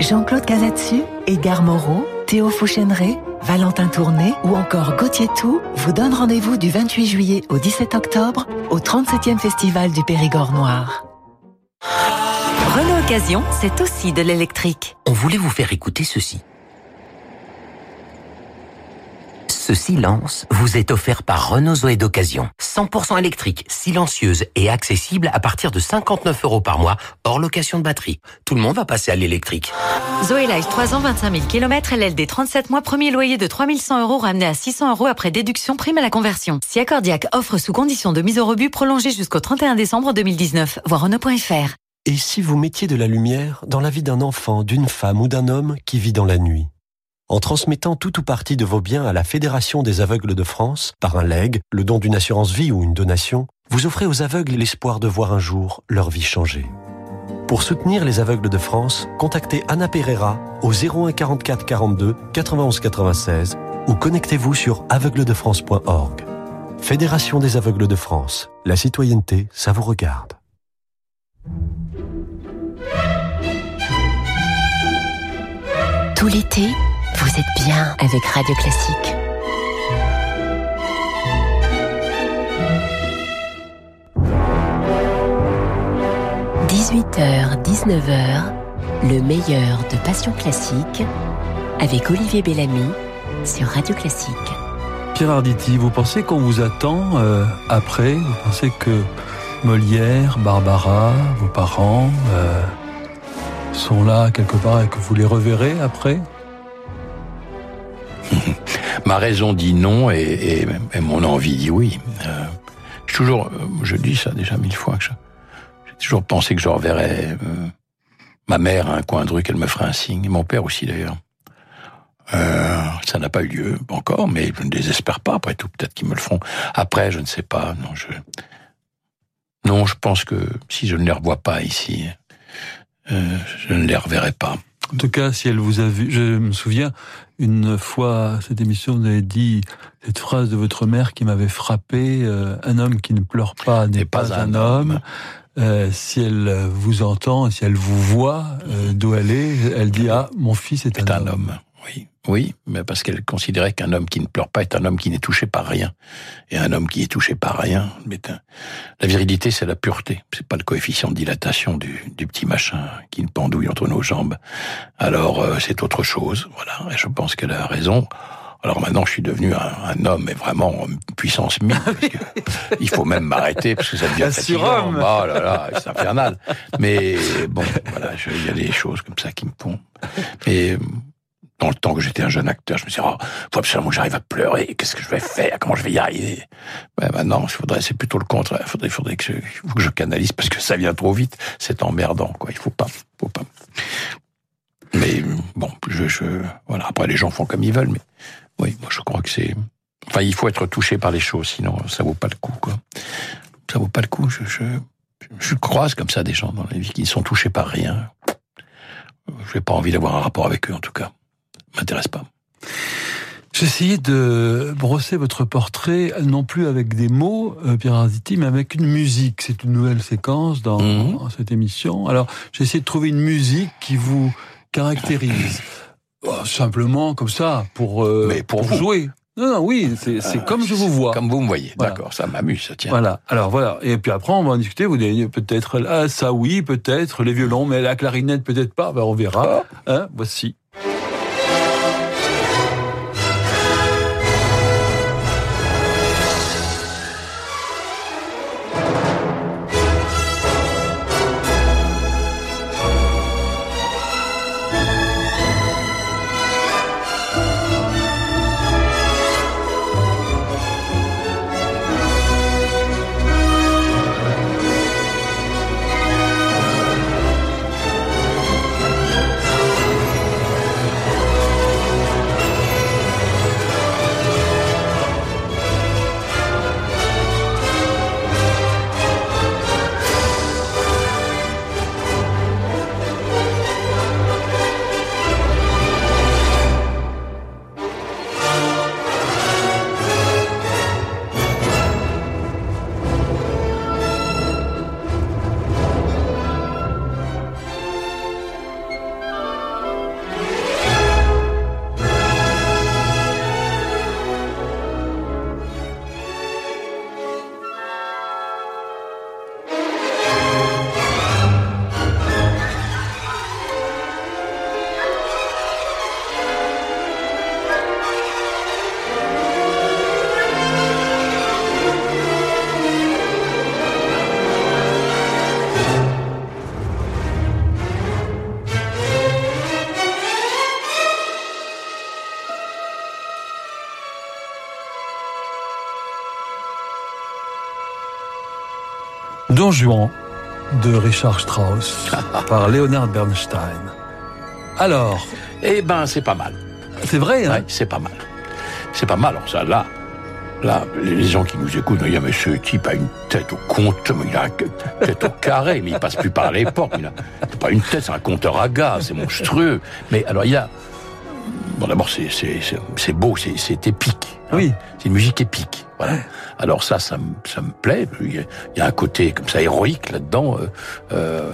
Jean-Claude Casatsu, Edgar Moreau, Théo Fouchéneret, Valentin Tourné ou encore Gauthier Tout vous donnent rendez-vous du 28 juillet au 17 octobre au 37e Festival du Périgord Noir. Renault Occasion, c'est aussi de l'électrique. On voulait vous faire écouter ceci. Ce silence vous est offert par Renault Zoé d'occasion. 100% électrique, silencieuse et accessible à partir de 59 euros par mois, hors location de batterie. Tout le monde va passer à l'électrique. Zoé Life, 3 ans, 25 000 km, LLD 37 mois, premier loyer de 3100 euros ramené à 600 euros après déduction prime à la conversion. Si Accordiac offre sous condition de mise au rebut prolongée jusqu'au 31 décembre 2019, voir Renault.fr. Et si vous mettiez de la lumière dans la vie d'un enfant, d'une femme ou d'un homme qui vit dans la nuit? En transmettant tout ou partie de vos biens à la Fédération des aveugles de France, par un legs, le don d'une assurance vie ou une donation, vous offrez aux aveugles l'espoir de voir un jour leur vie changer. Pour soutenir les aveugles de France, contactez Anna Pereira au 01 44 42 91 96 ou connectez-vous sur aveugledefrance.org. Fédération des aveugles de France. La citoyenneté, ça vous regarde. Tout l'été, vous êtes bien avec Radio Classique. « 18h, 19h, le meilleur de Passion Classique avec Olivier Bellamy sur Radio Classique. Pierre Arditi, vous pensez qu'on vous attend euh, après? Vous pensez que Molière, Barbara, vos parents euh, sont là quelque part et que vous les reverrez après? Ma raison dit non et, et, mon envie dit oui. Euh, toujours, je dis ça déjà mille fois que j'ai toujours pensé que je reverrais euh, ma mère à un coin de rue, qu'elle me ferait un signe, et mon père aussi d'ailleurs. Euh, ça n'a pas eu lieu encore, mais je ne désespère pas. Après tout, peut-être qu'ils me le feront. Après, je ne sais pas. Non, je, non, je pense que si je ne les revois pas ici, euh, je ne les reverrai pas. En tout cas, si elle vous a vu, je me souviens, une fois cette émission, vous avez dit cette phrase de votre mère qui m'avait frappé euh, un homme qui ne pleure pas n'est pas, un, homme. Euh, si elle vous entend, si elle vous voit euh, d'où elle est, elle dit ah mon fils est, un, un, homme. Oui, oui, mais parce qu'elle considérait qu'un homme qui ne pleure pas est un homme qui n'est touché par rien, et un homme qui est touché par rien, la virilité c'est la pureté, c'est pas le coefficient de dilatation du, du petit machin qui nous pendouille entre nos jambes. Alors euh, c'est autre chose, voilà. Et je pense qu'elle a raison. Alors maintenant, je suis devenu un, homme, mais vraiment puissance mille. il faut même m'arrêter parce que ça devient fatigant. Oh là là, c'est infernal. Mais bon, voilà, il y a des choses comme ça qui me font. Mais dans le temps que j'étais un jeune acteur, je me disais, oh, faut absolument que j'arrive à pleurer. Qu'est-ce que je vais faire? Comment je vais y arriver? Ben, Maintenant, il faudrait, c'est plutôt le contraire. Il faudrait, faudrait que je, canalise parce que ça vient trop vite. C'est emmerdant, quoi. Il faut pas, faut pas. Mais bon, je, je, voilà. Après, les gens font comme ils veulent, mais oui, moi, je crois que c'est. Enfin, il faut être touché par les choses, sinon ça vaut pas le coup, quoi. Ça vaut pas le coup. Je, je, je croise comme ça des gens dans la vie qui ne sont touchés par rien. Je n'ai pas envie d'avoir un rapport avec eux, en tout cas m'intéresse pas. J'ai essayé de brosser votre portrait, non plus avec des mots, euh, Pierre Arditi, mais avec une musique. C'est une nouvelle séquence dans, mhm. cette émission. Alors, j'ai essayé de trouver une musique qui vous caractérise. Oh, simplement comme ça, pour, euh, mais pour, jouer. Non, non, oui, c'est euh, comme je vous vois. Comme vous me voyez, d'accord, ça m'amuse, ça tient. Voilà, alors voilà, et puis après on va en discuter, vous dites peut-être, ah, ça oui, peut-être, les violons, mais la clarinette peut-être pas, ben, on verra. Ah. Hein, voici. Juan de Richard Strauss par Leonard Bernstein. Alors Eh ben, c'est pas mal. C'est vrai, hein? Ouais, c'est pas mal. C'est pas mal, alors ça, là, là, les gens qui nous écoutent, ils disent, mais ce type a une tête au compte, mais il a une tête au carré, mais il passe plus par les portes, il a, pas une tête, c'est un compteur à gaz, c'est monstrueux. Mais alors, il y a, bon, d'abord, c'est, beau, c'est, épique. hein. Oui. C'est une musique épique. Voilà. Alors ça, ça, me- ça me plaît. Il y, a, il y a un côté comme ça héroïque là-dedans. Euh, euh,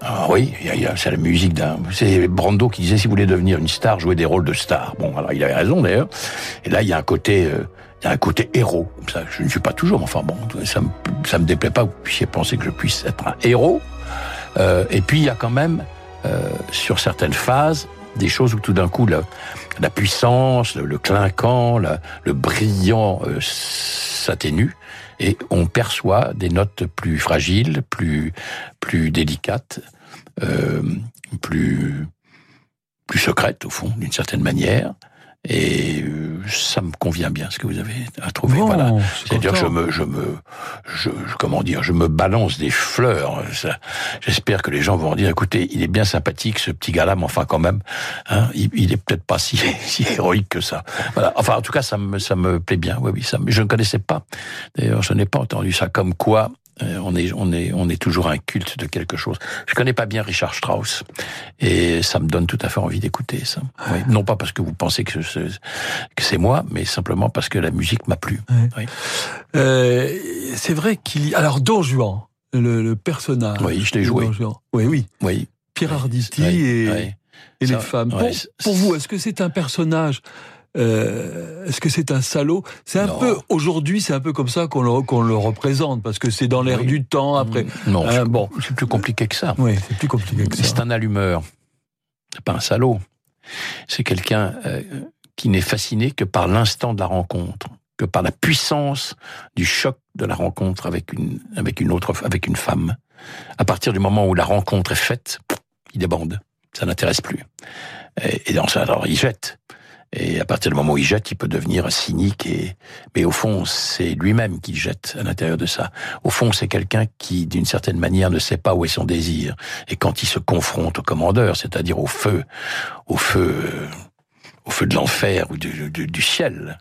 ah oui, c'est la musique d'un. C'est Brando qui disait si vous voulez devenir une star, jouez des rôles de star. Bon, alors il avait raison d'ailleurs. Et là, il y a un côté, euh, il y a un côté héros. Comme Ça, je ne suis pas toujours, mais enfin bon, ça me, ça me déplaît pas que vous puissiez penser que je puisse être un héros. Euh, et puis il y a quand même euh, sur certaines phases des choses où tout d'un coup la, puissance, le, clinquant, le brillant euh, s'atténue et on perçoit des notes plus fragiles, plus plus délicates, euh, plus plus secrètes au fond d'une certaine manière. Et euh, ça me convient bien ce que vous avez à trouver. Bon, voilà. C'est-à-dire que je me, je me, je, comment dire, je me balance des fleurs. J'espère que les gens vont dire, écoutez, il est bien sympathique ce petit gars-là, mais enfin quand même, hein, il, il est peut-être pas si, si héroïque que ça. Voilà. Enfin, en tout cas, ça me, ça me plaît bien. Oui, oui, ça. me- Je ne connaissais pas. D'ailleurs, je n'ai pas entendu ça. Comme quoi. Euh, On est, on est, on est toujours un culte de quelque chose. Je connais pas bien Richard Strauss et ça me donne tout à fait envie d'écouter ça. Oui. Non pas parce que vous pensez que c'est que c'est moi, mais simplement parce que la musique m'a plu. Oui. Euh, c'est vrai qu'il y alors Don Juan, le, le personnage. Oui, je l'ai joué. Oui, oui. Oui. Pierre Arditi Oui, et, oui. et Ça, les femmes. ouais, pour, c'est- pour vous, est-ce que c'est un personnage euh, Est-ce que c'est un salaud? C'est un Non. peu aujourd'hui, c'est un peu comme ça qu'on le, qu'on le représente parce que c'est dans l'air Oui. du temps. Après, Non, Hein, c'est- bon, c'est plus compliqué que ça. oui, c'est plus compliqué que ça. C'est un allumeur. C'est pas un salaud. C'est quelqu'un euh, qui n'est fasciné que par l'instant de la rencontre, que par la puissance du choc de la rencontre avec une avec une autre avec une femme. À partir du moment où la rencontre est faite, il débande. Ça n'intéresse plus. Et, et dans ça, alors il jette. Et à partir du moment où il jette, il peut devenir cynique. Et mais au fond, c'est lui-même qui jette à l'intérieur de ça. Au fond, c'est quelqu'un qui, d'une certaine manière, ne sait pas où est son désir. Et quand il se confronte au commandeur, c'est-à-dire au feu, au feu, au feu de l'enfer ou du- du ciel,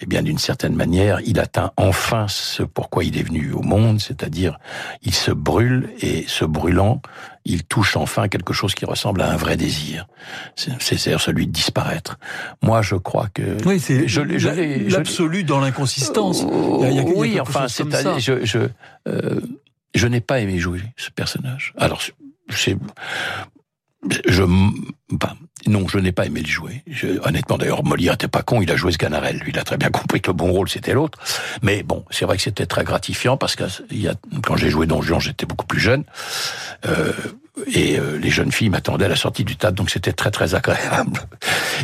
eh bien, d'une certaine manière, il atteint enfin ce pourquoi il est venu au monde, c'est-à-dire, il se brûle et se brûlant, il touche enfin quelque chose qui ressemble à un vrai désir. C'est c'est- c'est-à-dire celui de disparaître. Moi, je crois que Oui, c'est l'absolu dans l'inconsistance. Il y a- il y a- il y a oui, enfin, c'est je je euh, je n'ai pas aimé jouer ce personnage. Alors c'est je bah, non, je n'ai pas aimé le jouer. Je- honnêtement, d'ailleurs, Molière était pas con, il a joué ce Ganarelle. Lui, il a très bien compris que le bon rôle c'était l'autre. Mais bon, c'est vrai que c'était très gratifiant parce que y a, quand j'ai joué Don Juan, j'étais beaucoup plus jeune. Euh, et euh, les jeunes filles m'attendaient à la sortie du théâtre, donc c'était très très agréable.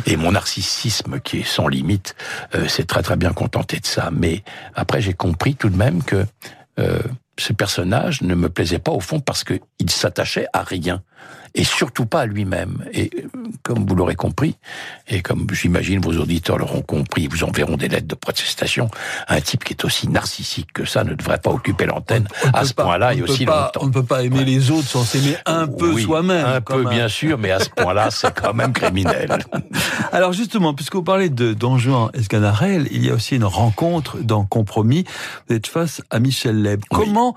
Et mon narcissisme, qui est sans limite, euh, s'est très très bien contenté de ça. Mais après, j'ai compris tout de même que euh, ce personnage ne me plaisait pas au fond parce que il s'attachait à rien et surtout pas à lui-même. Et comme vous l'aurez compris, et comme j'imagine vos auditeurs l'auront compris, vous enverront des lettres de protestation. Un type qui est aussi narcissique que ça ne devrait pas occuper l'antenne à ce point-là et aussi pas- longtemps. On ne peut pas aimer les autres sans s'aimer un peu Oui, soi-même. Un peu, bien sûr, mais à ce point-là, c'est quand même criminel. Alors justement, puisque vous parlez de Don Juan Esganarelle, il y a aussi une rencontre dans Compromis. Vous êtes face à Michel Leb. Comment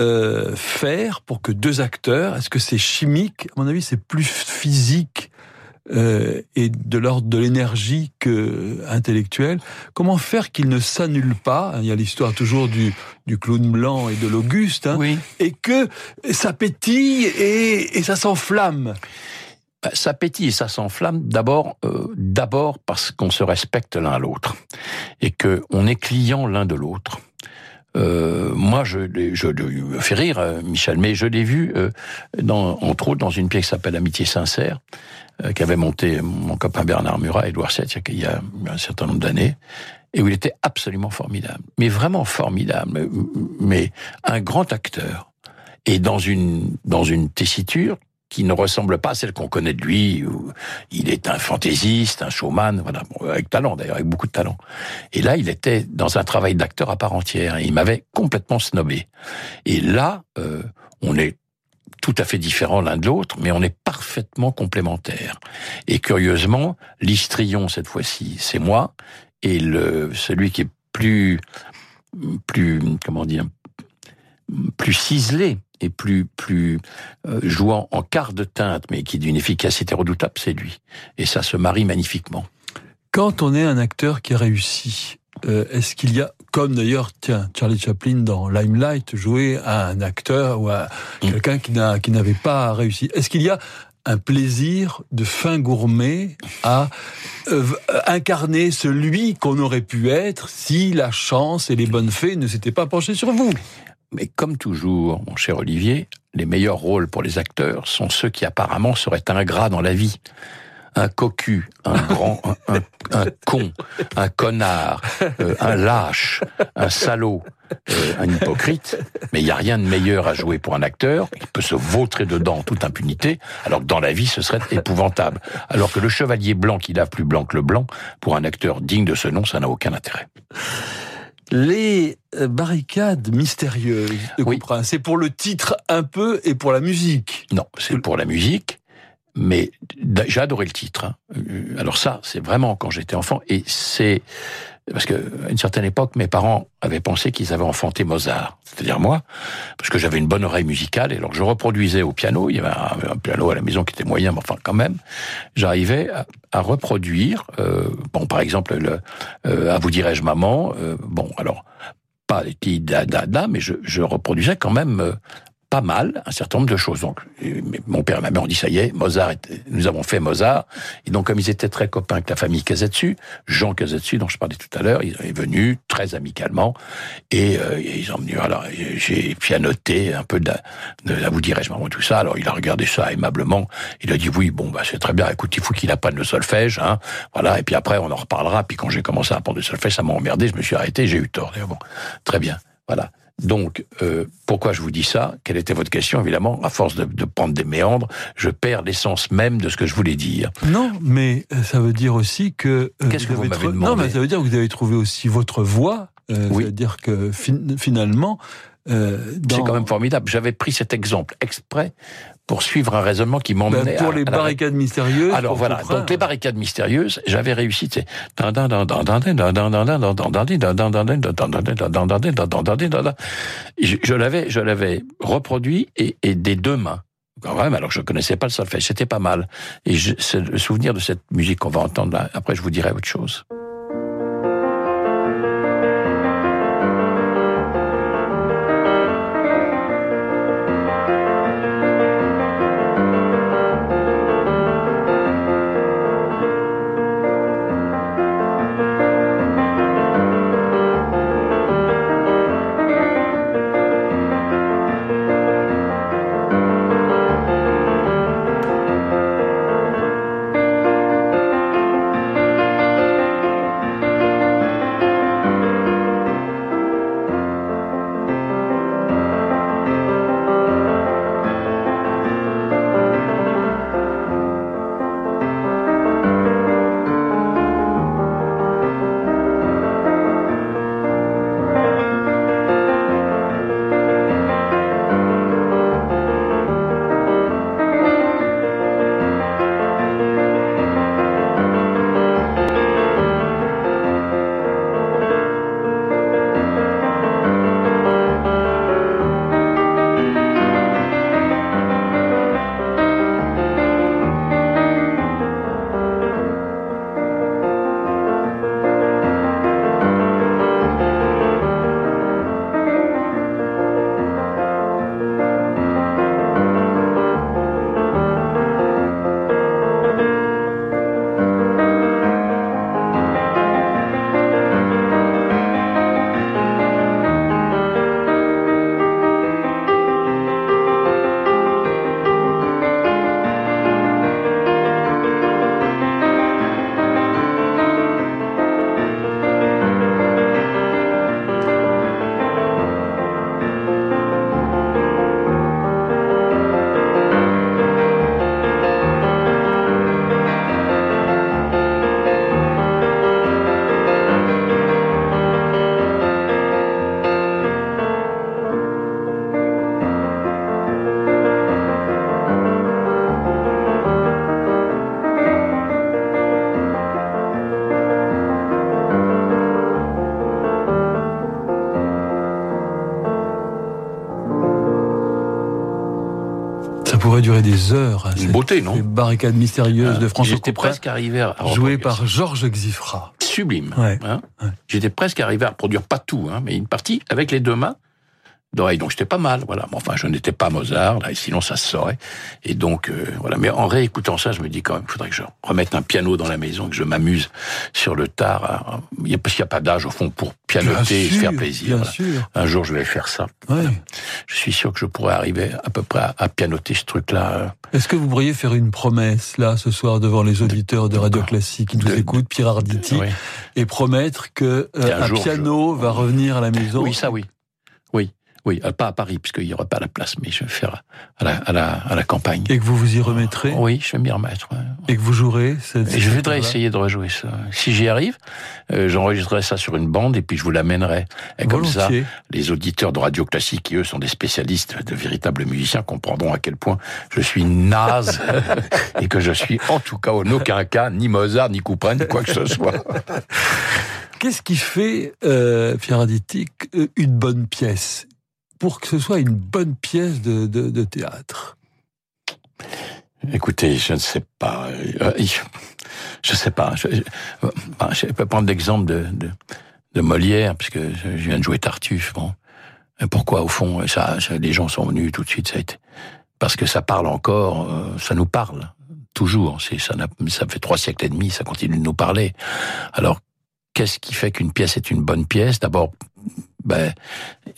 euh, faire pour que deux acteurs, est-ce que c'est chimique À mon avis, c'est plus physique euh, et de l'ordre de l'énergie que intellectuelle. Comment faire qu'ils ne s'annulent pas Il y a l'histoire toujours du, du clown blanc et de l'Auguste, hein, et que ça pétille et, et ça s'enflamme? Bah, Ça pétille et ça s'enflamme d'abord, euh, d'abord parce qu'on se respecte l'un à l'autre et que on est client l'un de l'autre. Euh, moi, je, je, me fais rire, euh, Michel, mais je l'ai vu, euh, dans, entre autres, dans une pièce qui s'appelle Amitié sincère, euh, qu'avait monté mon copain Bernard Murat, Édouard VII, il y a un certain nombre d'années, et où il était absolument formidable, mais vraiment formidable, mais un grand acteur, et dans une dans une tessiture qui ne ressemble pas à celle qu'on connaît de lui. Où il est un fantaisiste, un showman, voilà, avec talent d'ailleurs, avec beaucoup de talent. Et là, il était dans un travail d'acteur à part entière. il m'avait complètement snobé. Et là, euh, on est tout à fait différents l'un de l'autre, mais on est parfaitement complémentaires. Et curieusement, l'histrion cette fois-ci, c'est moi, et le celui qui est plus plus comment dire plus ciselé et plus plus euh, jouant en quart de teinte, mais qui est d'une efficacité redoutable, c'est lui. Et ça se marie magnifiquement. Quand on est un acteur qui réussit, euh, est-ce qu'il y a, comme d'ailleurs, tiens, Charlie Chaplin dans Limelight jouait à un acteur ou à mm. quelqu'un qui n'avait pas réussi, est-ce qu'il y a un plaisir de fin gourmet à euh, incarner celui qu'on aurait pu être si la chance et les bonnes fées ne s'étaient pas penchées sur vous? Mais comme toujours, mon cher Olivier, les meilleurs rôles pour les acteurs sont ceux qui apparemment seraient ingrats dans la vie. Un cocu, un grand, un, con, un connard, euh, un lâche, un salaud, euh, un hypocrite. Mais il n'y a rien de meilleur à jouer pour un acteur. Il peut se vautrer dedans en toute impunité, alors que dans la vie, ce serait épouvantable. Alors que le chevalier blanc qui lave plus blanc que le blanc, pour un acteur digne de ce nom, ça n'a aucun intérêt les euh, barricades mystérieuses de oui. c'est pour le titre un peu et pour la musique. Non, c'est pour la musique, mais j'ai adoré le titre. Hein. Euh, alors ça, c'est vraiment quand j'étais enfant, et c'est parce que à une certaine époque, mes parents avaient pensé qu'ils avaient enfanté Mozart, c'est-à-dire moi, parce que j'avais une bonne oreille musicale, et alors je reproduisais au piano, il y avait un, piano à la maison qui était moyen, mais enfin quand même, j'arrivais à, reproduire, euh, bon par exemple, le, euh, à vous dirais-je maman, euh, bon alors pas les da da da, mais je, je reproduisais quand même euh, pas mal un certain nombre de choses. Donc, mon père et ma mère ont dit ça y est, Mozart, nous avons fait Mozart. Et donc, comme ils étaient très copains avec la famille Casetsu, Jean Casetsu, dont je parlais tout à l'heure, il est venu très amicalement et, euh, ils ont venu. Alors, j'ai pianoté un peu de, de la vous dirais-je maman tout ça. Alors, il a regardé ça aimablement. Il a dit oui, bon, bah c'est très bien. Écoute, il faut qu'il apprenne le solfège, hein. Voilà. Et puis après, on en reparlera. Puis quand j'ai commencé à apprendre le solfège, ça m'a emmerdé. Je me suis arrêté. J'ai eu tort. Bon, très bien. Voilà. Donc, euh, pourquoi je vous dis ça? Quelle était votre question? Évidemment, à force de, de prendre des méandres, je perds l'essence même de ce que je voulais dire. Non, mais euh, ça veut dire aussi que... Euh, Qu'est-ce que vous m'avez demandé Non, mais ça veut dire que vous avez trouvé aussi votre voix. Euh, oui. C'est-à-dire que fin, finalement... Euh, dans... C'est quand même formidable. J'avais pris cet exemple exprès pour suivre un raisonnement qui m'emmenait ben pour les barricades la... mystérieuses. Alors voilà, donc les barricades mystérieuses, j'avais réussi. Je l'avais, je l'avais reproduit et, et des deux mains. Quand même, alors je connaissais pas le solfège, c'était pas mal. Et c'est le souvenir de cette musique qu'on va entendre là. Après, je vous dirai autre chose. Pourrait durer des heures. hein, Une beauté, non ces barricades mystérieuses de François J'étais presque arrivé à joué par Georges Xifra. sublime. Ouais. hein. J'étais presque arrivé à produire pas tout, hein, mais une partie avec les deux mains d'oreille. Donc j'étais pas mal, voilà. Mais enfin, je n'étais pas Mozart, là, et sinon ça se saurait. Et donc euh, voilà. Mais en réécoutant ça, je me dis quand même, il faudrait que je remette un piano dans la maison, que je m'amuse sur le tard. a, parce qu'il n'y a pas d'âge au fond pour pianoter et se faire plaisir. bien voilà. sûr. Un jour, je vais faire ça. Ouais. Je suis sûr que je pourrais arriver à peu près à, à pianoter ce truc-là. euh, Est-ce que vous pourriez faire une promesse, là, ce soir, devant les auditeurs de Radio Classique qui nous écoutent, Pierre Arditi, oui. et promettre que euh, Qu'un un jour, piano va revenir à la maison? Oui, ça oui. Oui, euh, pas à Paris, puisqu'il n'y aura pas la place, mais je vais faire à la, à la, à la campagne. Et que vous vous y remettrez? Oui, je vais m'y remettre. ouais. Et que vous jouerez cette, Et je voudrais cette- essayer de rejouer ça. Si j'y arrive, euh, j'enregistrerai ça sur une bande et puis je vous l'amènerai. Et comme ça, les auditeurs de Radio Classique, qui eux sont des spécialistes, de véritables musiciens, comprendront à quel point je suis naze et que je suis en tout cas en aucun cas ni Mozart, ni Couperin, ni quoi que ce soit. Qu'est-ce qui fait, euh, Pierre euh, une bonne pièce? Pour que ce soit une bonne pièce de, théâtre Écoutez, je ne sais pas. Euh, Je je sais pas. Je, je, peux prendre l'exemple de, de, de Molière, puisque je viens de jouer Tartuffe. Bon. Pourquoi, au fond, ça, les gens sont venus tout de suite ça a été, Parce que ça parle encore, euh, ça nous parle. Toujours. Ça, ça fait trois siècles et demi, ça continue de nous parler. Alors, qu'est-ce qui fait qu'une pièce est une bonne pièce? D'abord, ben,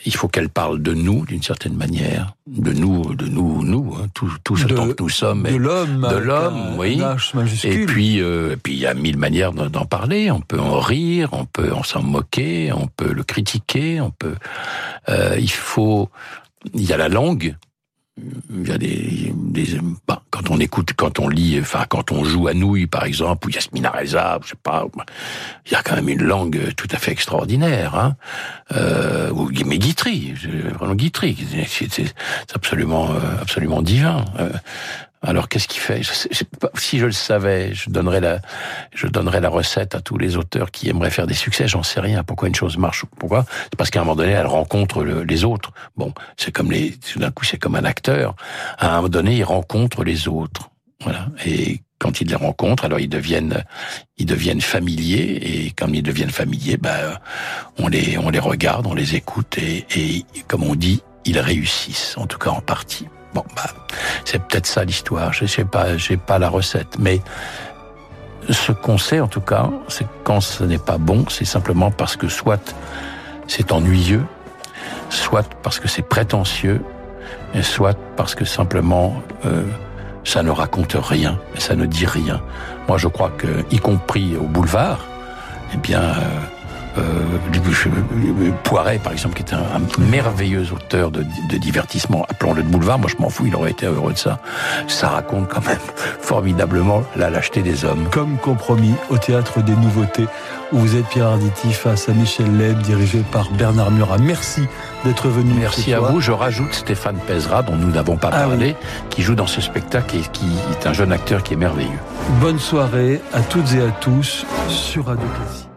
il faut qu'elle parle de nous, d'une certaine manière. De nous, de nous, nous, hein, tout, tout ce De- temps que nous sommes. de l'homme De l'homme, oui. Et puis, euh, et puis, il y a mille manières d'en d'en parler. On peut en rire, on peut en s'en moquer, on peut le critiquer, on peut. euh, il faut. Il y a la langue. Il y a des, des bah, quand on écoute, quand on lit, enfin quand on joue à Nouilles par exemple, ou Yasmina Reza, je sais pas, il y a quand même une langue tout à fait extraordinaire, hein. Euh, ou mais Guitry, vraiment Guitry, c'est absolument, euh, absolument divin. Euh, alors qu'est-ce qu'il fait? Si je le savais, je donnerais la, je donnerais la recette à tous les auteurs qui aimeraient faire des succès. J'en sais rien. Pourquoi une chose marche Pourquoi C'est parce qu'à un moment donné, elle rencontre le- les autres. Bon, c'est comme les. D'un coup, c'est comme un acteur. À un moment donné, il rencontre les autres. Voilà. Et quand ils les rencontrent, alors ils deviennent, ils deviennent familiers. Et quand ils deviennent familiers, ben, on les, on les regarde, on les écoute et, et comme on dit, ils réussissent. En tout cas, en partie. Bon, bah, c'est peut-être ça l'histoire. Je sais pas, j'ai pas la recette, mais ce qu'on sait en tout cas, c'est quand ce n'est pas bon, c'est simplement parce que soit c'est ennuyeux, soit parce que c'est prétentieux, et soit parce que simplement euh, ça ne raconte rien, ça ne dit rien. Moi, je crois que, y compris au boulevard, eh bien, euh, Poiret, par exemple, qui est un, un merveilleux auteur de, de divertissement, appelons-le de boulevard, moi je m'en fous, il aurait été heureux de ça. Ça raconte quand même formidablement la lâcheté des hommes. Comme compromis au théâtre des nouveautés, où vous êtes Pierre Arditi face à Michel Leb, dirigé par Bernard Murat. Merci d'être venu. Merci à soir. vous. Je rajoute Stéphane Pezra, dont nous n'avons pas Ah parlé, qui joue dans ce spectacle et qui est un jeune acteur qui est merveilleux. Bonne soirée à toutes et à tous sur Radio Classique.